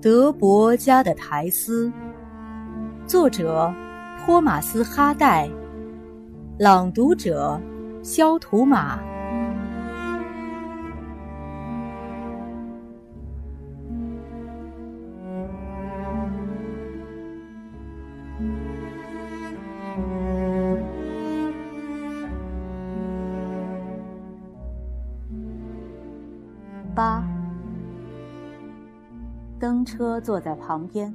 德伯家的苔丝，作者托马斯·哈代，朗读者肖图马。车坐在旁边，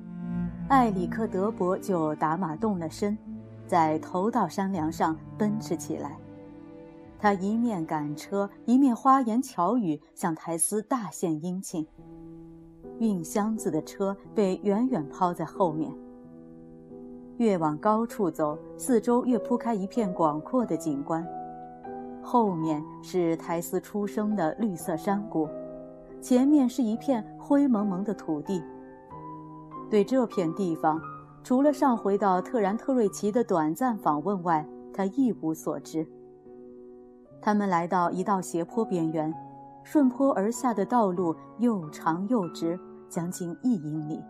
艾里克·德伯就打马动了身，在头道山梁上奔驰起来。他一面赶车，一面花言巧语向苔丝大献殷勤。运箱子的车被远远抛在后面。越往高处走，四周越铺开一片广阔的景观。后面是苔丝出生的绿色山谷。前面是一片灰蒙蒙的土地。对这片地方，除了上回到特然特瑞奇的短暂访问外，他一无所知。他们来到一道斜坡边缘，顺坡而下的道路又长又直，将近一英里。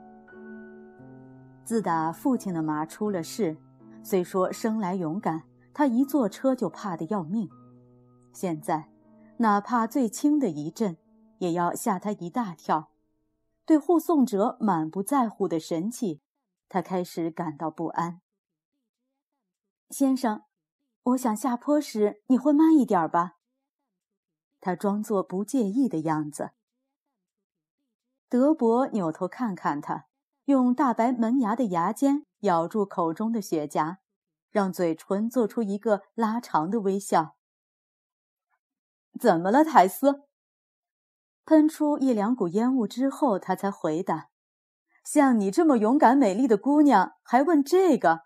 自打父亲的马出了事，虽说生来勇敢，他一坐车就怕得要命。现在，哪怕最轻的一震，也要吓他一大跳，对护送者满不在乎的神气，他开始感到不安。先生，我想下坡时你会慢一点吧？他装作不介意的样子。德伯扭头看看他，用大白门牙的牙尖咬住口中的雪茄，让嘴唇做出一个拉长的微笑。怎么了，苔丝？喷出一两股烟雾之后，他才回答：“像你这么勇敢美丽的姑娘，还问这个？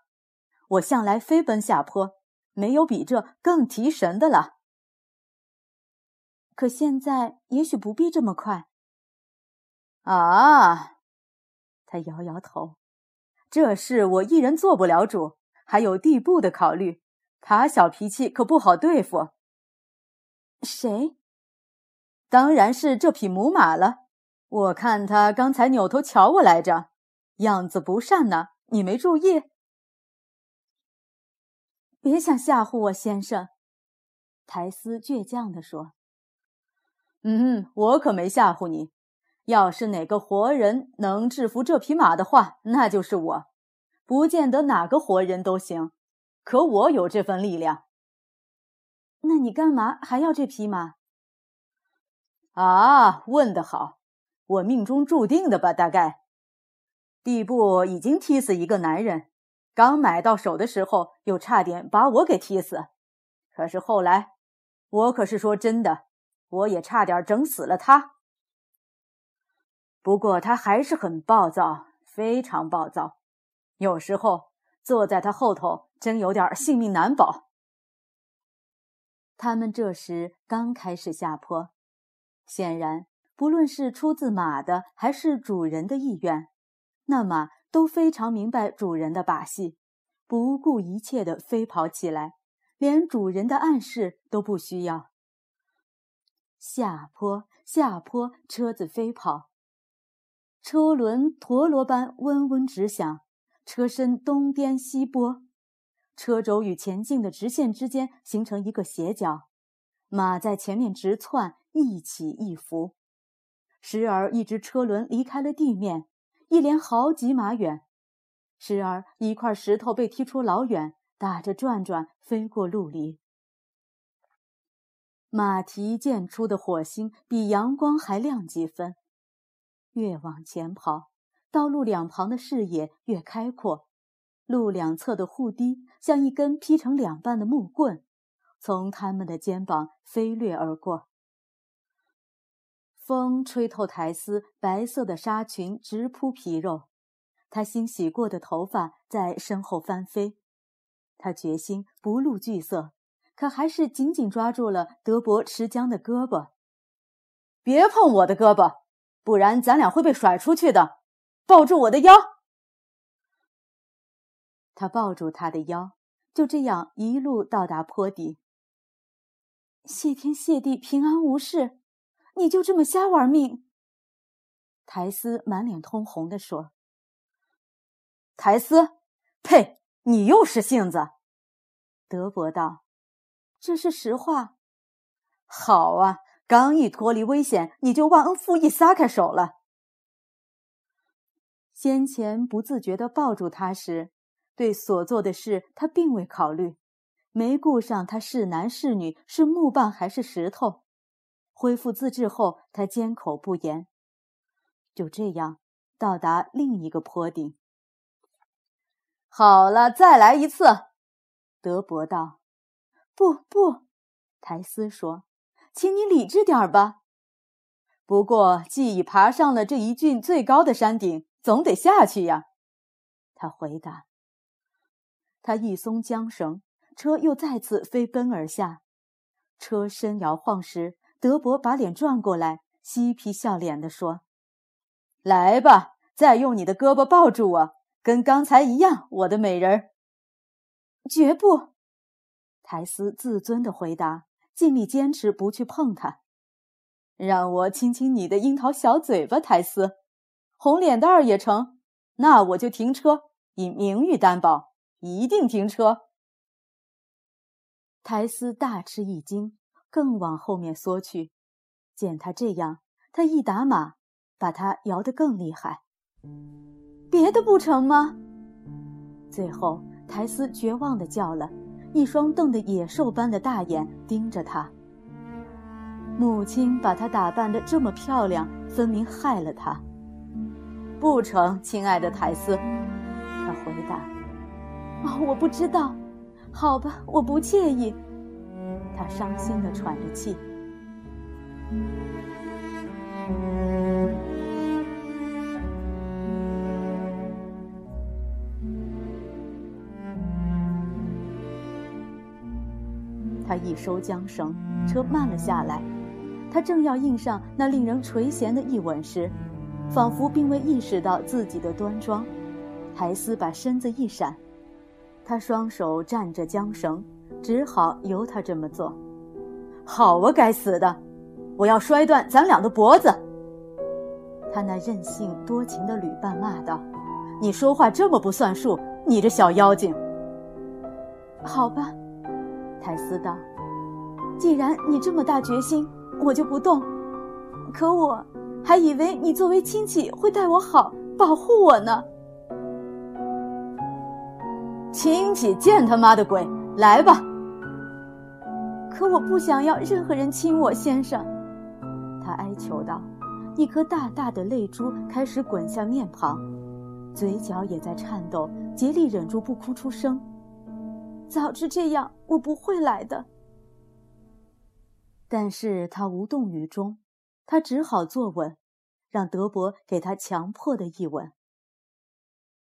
我向来飞奔下坡，没有比这更提神的了。可现在也许不必这么快。”啊，他摇摇头：“这事我一人做不了主，还有地步的考虑。他小脾气可不好对付。”谁？当然是这匹母马了，我看他刚才扭头瞧我来着，样子不善呢。你没注意？别想吓唬我，先生。”苔丝倔强地说。“嗯，我可没吓唬你。要是哪个活人能制服这匹马的话，那就是我。不见得哪个活人都行，可我有这份力量。那你干嘛还要这匹马？”啊，问得好！我命中注定的吧？大概，地步已经踢死一个男人，刚买到手的时候又差点把我给踢死。可是后来，我可是说真的，我也差点整死了他。不过他还是很暴躁，非常暴躁，有时候坐在他后头真有点性命难保。他们这时刚开始下坡。显然，不论是出自马的还是主人的意愿，那马都非常明白主人的把戏，不顾一切地飞跑起来，连主人的暗示都不需要。下坡，下坡，车子飞跑，车轮陀螺般嗡嗡直响，车身东颠西拨，车轴与前进的直线之间形成一个斜角，马在前面直窜。一起一伏，时而一只车轮离开了地面，一连好几码远；时而一块石头被踢出老远，打着转转飞过陆离。马蹄溅出的火星比阳光还亮几分。越往前跑，道路两旁的视野越开阔，路两侧的护堤像一根劈成两半的木棍，从他们的肩膀飞掠而过。风吹透苔丝白色的纱裙，直扑皮肉。她新洗过的头发在身后翻飞。她决心不露惧色，可还是紧紧抓住了德伯持缰的胳膊。“别碰我的胳膊，不然咱俩会被甩出去的。”抱住我的腰。他抱住他的腰，就这样一路到达坡底。谢天谢地，平安无事，你就这么瞎玩命？苔丝满脸通红的说：“苔丝，呸！你又是性子。”德伯道：“这是实话。”好啊，刚一脱离危险，你就忘恩负义，撒开手了。先前不自觉的抱住他时，对所做的事他并未考虑。没顾上他是男是女，是木棒还是石头。恢复自制后，他缄口不言。就这样到达另一个坡顶。好了，再来一次。德伯道：“不不。”苔丝说：“请你理智点吧。不过既已爬上了这一郡最高的山顶，总得下去呀。”他回答。他一松缰绳。车又再次飞奔而下，车身摇晃时，德伯把脸转过来，嬉皮笑脸地说：“来吧，再用你的胳膊抱住我，跟刚才一样，我的美人。”“绝不！”苔丝自尊地回答，尽力坚持不去碰他。“让我亲亲你的樱桃小嘴巴，苔丝，红脸蛋儿也成。那我就停车，以名誉担保，一定停车。”苔丝大吃一惊，更往后面缩去。见他这样，他一打马，把他摇得更厉害。别的不成吗？最后，苔丝绝望地叫了，一双瞪得野兽般的大眼盯着他。母亲把她打扮得这么漂亮，分明害了她。不成，亲爱的苔丝，他回答：“哦，我不知道。”好吧，我不介意。他伤心的喘着气。他一收缰绳，车慢了下来。他正要应上那令人垂涎的一吻时，仿佛并未意识到自己的端庄，苔丝把身子一闪。他双手站着缰绳，只好由他这么做。好啊，该死的！我要摔断咱俩的脖子！他那任性多情的旅伴骂道：“你说话这么不算数，你这小妖精！”好吧，泰斯道：“既然你这么大决心，我就不动。可我还以为你作为亲戚会待我好，保护我呢。”亲戚见他妈的鬼！来吧。可我不想要任何人亲我，先生。他哀求道，一颗大大的泪珠开始滚向面庞，嘴角也在颤抖，竭力忍住不哭出声。早知这样，我不会来的。但是他无动于衷，他只好坐稳，让德伯给他强迫的一吻。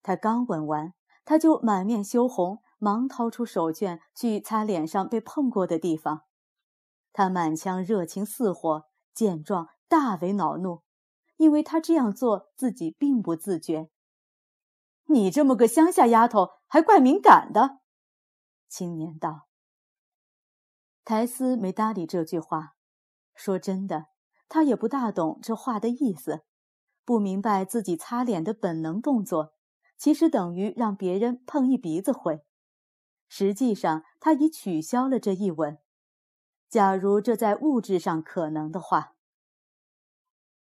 他刚吻完。他就满面羞红，忙掏出手绢去擦脸上被碰过的地方。他满腔热情似火，见状大为恼怒，因为他这样做自己并不自觉。你这么个乡下丫头，还怪敏感的。”青年道。苔丝没搭理这句话。说真的，他也不大懂这话的意思，不明白自己擦脸的本能动作。其实等于让别人碰一鼻子灰。实际上，他已取消了这一吻。假如这在物质上可能的话，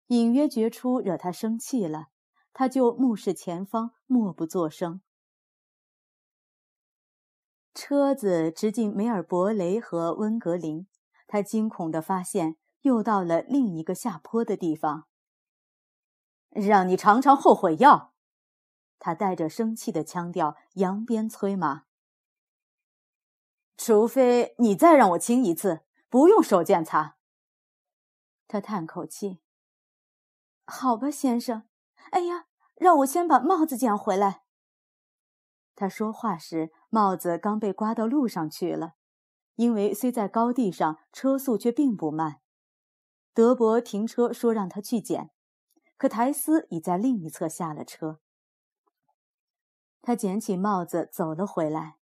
隐约觉出惹他生气了，他就目视前方，默不作声。车子直进梅尔伯雷和温格林，他惊恐地发现又到了另一个下坡的地方。让你尝尝后悔药。他带着生气的腔调扬鞭催马。除非你再让我亲一次，不用手剑擦。他叹口气。好吧，先生。哎呀，让我先把帽子捡回来。他说话时，帽子刚被刮到路上去了。因为虽在高地上，车速却并不慢。德伯停车说让他去捡，可苔丝已在另一侧下了车。他捡起帽子走了回来。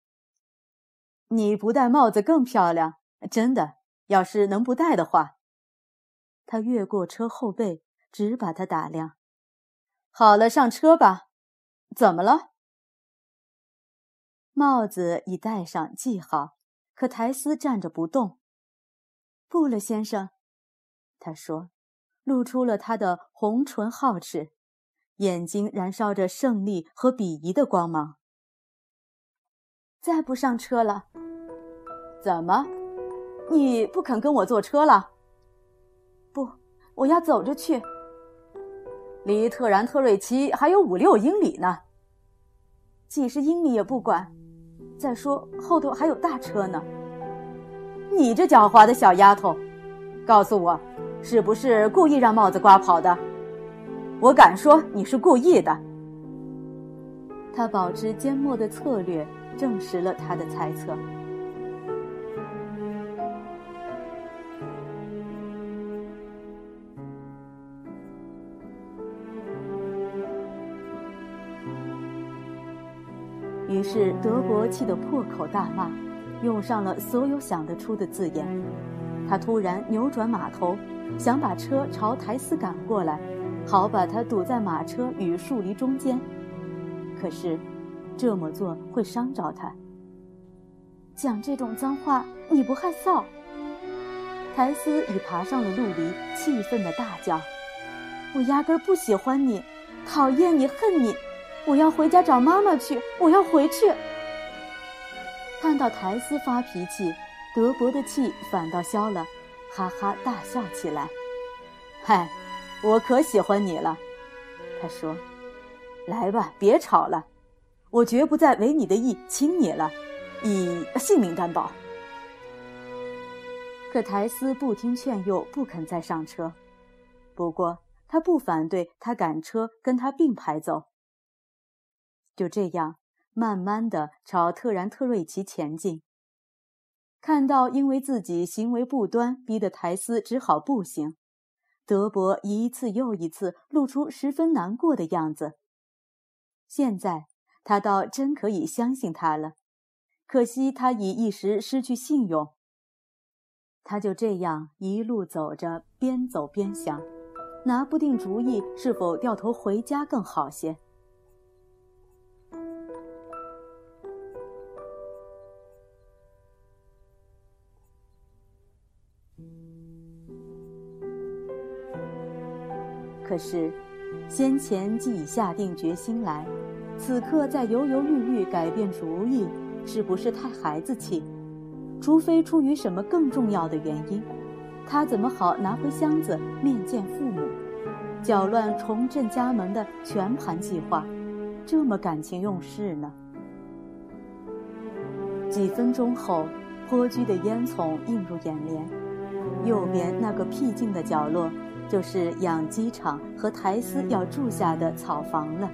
你不戴帽子更漂亮，真的，要是能不带的话。他越过车后背，只把他打量。好了，上车吧。怎么了？帽子已戴上，系好，可苔丝站着不动。不了，先生，他说，露出了他的红唇皓齿，眼睛燃烧着胜利和鄙夷的光芒。再不上车了？怎么？你不肯跟我坐车了？不，我要走着去。离特然特瑞奇还有五六英里呢，几十英里也不管。再说后头还有大车呢。你这狡猾的小丫头，告诉我，是不是故意让帽子刮跑的？我敢说你是故意的。他保持缄默的策略，证实了他的猜测。于是德国气得破口大骂，用上了所有想得出的字眼。他突然扭转马头，想把车朝台斯赶过来，好把他堵在马车与树篱中间。可是，这么做会伤着他。讲这种脏话，你不害臊？台斯已爬上了路篱，气愤地大叫：“我压根不喜欢你，讨厌你，恨你！”我要回家找妈妈去！我要回去。看到苔丝发脾气，德伯的气反倒消了，哈哈大笑起来。嗨，我可喜欢你了，他说。来吧，别吵了，我绝不再违你的意亲你了，以性命担保。可苔丝不听劝诱，不肯再上车。不过他不反对他赶车跟他并排走。就这样，慢慢的朝特然特瑞奇前进。看到因为自己行为不端，逼得苔丝只好步行，德伯一次又一次露出十分难过的样子。现在他倒真可以相信他了，可惜他已一时失去信用。他就这样一路走着，边走边想，拿不定主意是否掉头回家更好些。可是，先前既已下定决心来，此刻再犹犹豫豫改变主意，是不是太孩子气？除非出于什么更重要的原因，他怎么好拿回箱子面见父母，搅乱重振家门的全盘计划？这么感情用事呢？几分钟后，颇居的烟囱映入眼帘，右边那个僻静的角落。就是养鸡场和苔丝要住下的草房了。